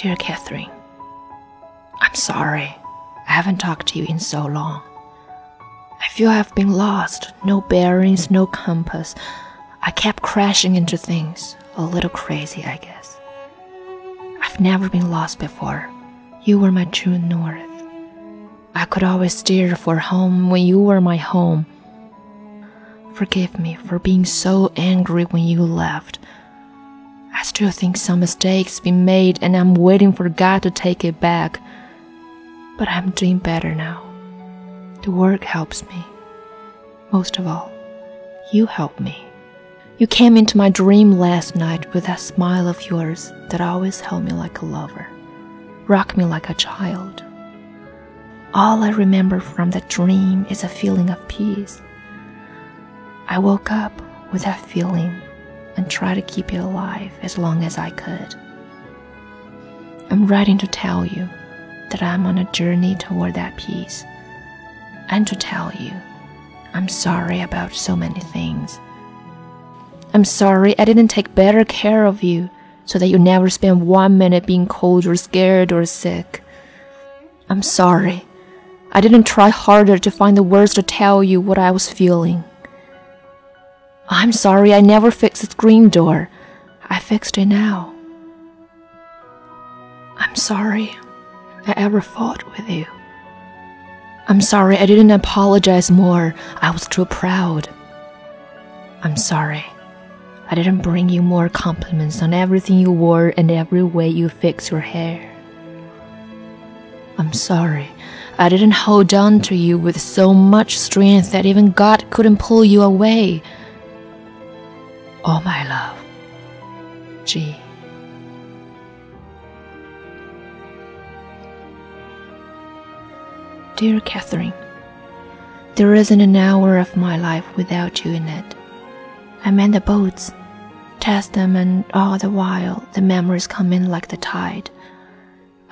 Dear Catherine, I'm sorry. I haven't talked to you in so long. I feel I've been lost, no bearings, no compass. I kept crashing into things, a little crazy, I guess. I've never been lost before. You were my true north. I could always steer for home when you were my home. Forgive me for being so angry when you left. Still think some mistakes been made and I'm waiting for God to take it back. But I'm doing better now. The work helps me. Most of all, you help me. You came into my dream last night with that smile of yours that always held me like a lover, rocked me like a child. All I remember from that dream is a feeling of peace. I woke up with that feeling and try to keep it alive as long as I could. I'm writing to tell you that I'm on a journey toward that peace, and to tell you I'm sorry about so many things. I'm sorry I didn't take better care of you so that you never spend one minute being cold or scared or sick. I'm sorry. I didn't try harder to find the words to tell you what I was feeling. I'm sorry I never fixed the screen door. I fixed it now. I'm sorry I ever fought with you. I'm sorry I didn't apologize more. I was too proud. I'm sorry. I didn't bring you more compliments on everything you wore and every way you fixed your hair. I'm sorry. I didn't hold on to you with so much strength that even God couldn't pull you away. Oh, my love. G. Dear Catherine, there isn't an hour of my life without you in it. I mend the boats test them, and all the while the memories come in like the tide.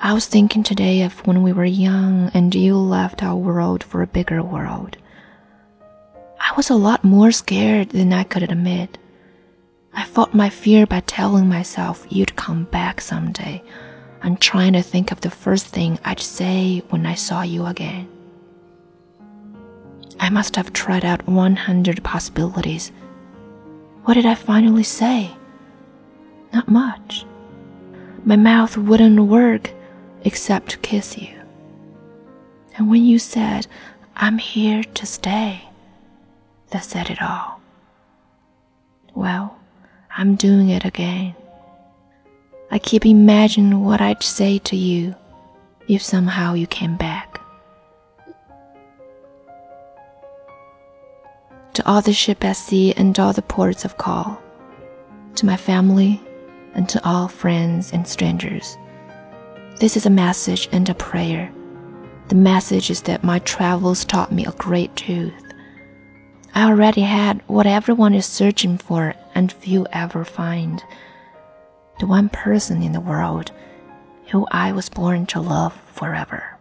I was thinking today of when we were young and you left our world for a bigger world. I was a lot more scared than I could admit. I fought my fear by telling myself you'd come back someday and trying to think of the first thing I'd say when I saw you again. I must have tried out 100 possibilities what did I finally say? Not much. My mouth wouldn't work except to kiss you. And when you said, I'm here to stay, that said it all. Well, I'm doing it again. I keep imagining what I'd say to you if somehow you came back. to all the ship at sea and all the ports of call, to my family and to all friends and strangers. This is a message and a prayer. The message is that my travels taught me a great truth. I already had what everyone is searching for and few ever find. The one person in the world who I was born to love forever.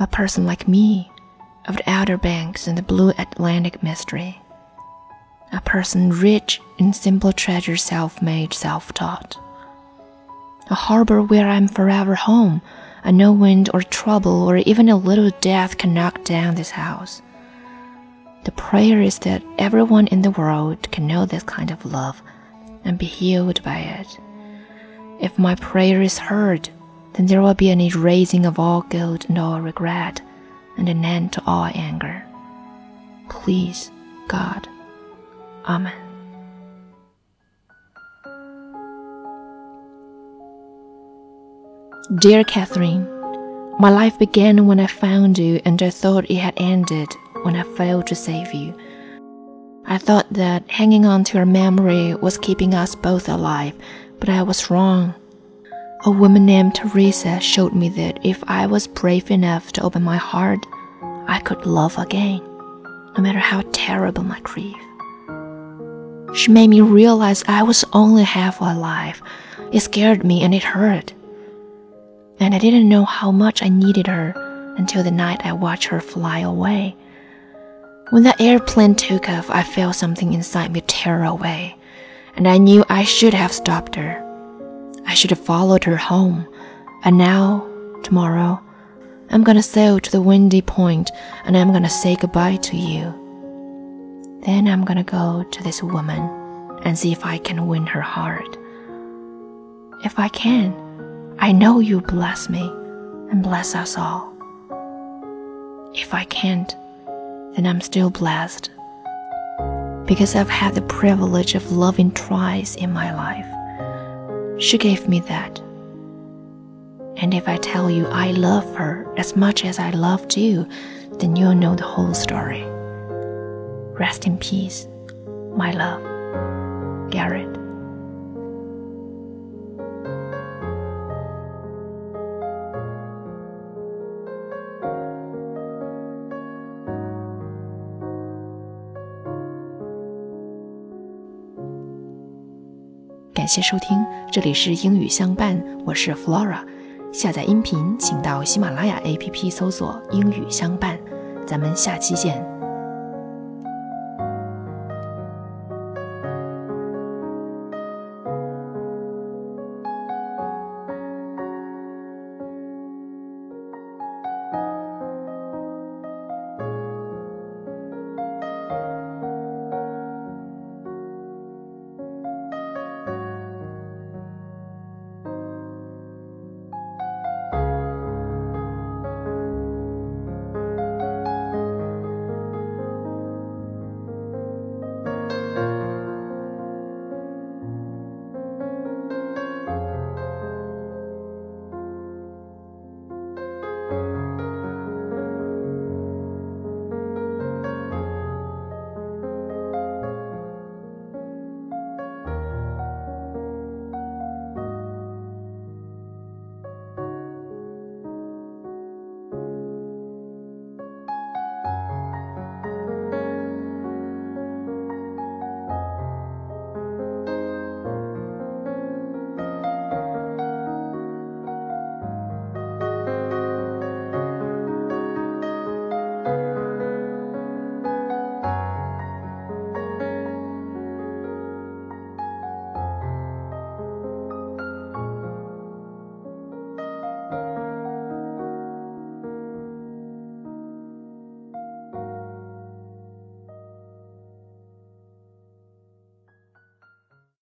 A person like me of the Outer Banks and the blue Atlantic mystery. A person rich in simple treasure, self made, self taught. A harbor where I'm forever home, and no wind or trouble or even a little death can knock down this house. The prayer is that everyone in the world can know this kind of love and be healed by it. If my prayer is heard, then there will be an erasing of all guilt and all regret and an end to all anger. Please, God. Amen. Dear Catherine, my life began when I found you, and I thought it had ended when I failed to save you. I thought that hanging on to your memory was keeping us both alive, but I was wrong. A woman named Teresa showed me that if I was brave enough to open my heart, I could love again, no matter how terrible my grief. She made me realize I was only half alive. It scared me and it hurt. And I didn't know how much I needed her until the night I watched her fly away. When the airplane took off, I felt something inside me tear away, and I knew I should have stopped her. I should have followed her home. And now, tomorrow, I'm gonna sail to the windy point and I'm gonna say goodbye to you. Then I'm gonna go to this woman and see if I can win her heart. If I can, I know you'll bless me and bless us all. If I can't, then I'm still blessed because I've had the privilege of loving twice in my life. She gave me that. And if I tell you I love her as much as I loved you, then you'll know the whole story. Rest in peace, my love, Garrett. 感谢收听，这里是英语相伴，我是 Flora。下载音频，请到喜马拉雅 APP 搜索“英语相伴”。咱们下期见。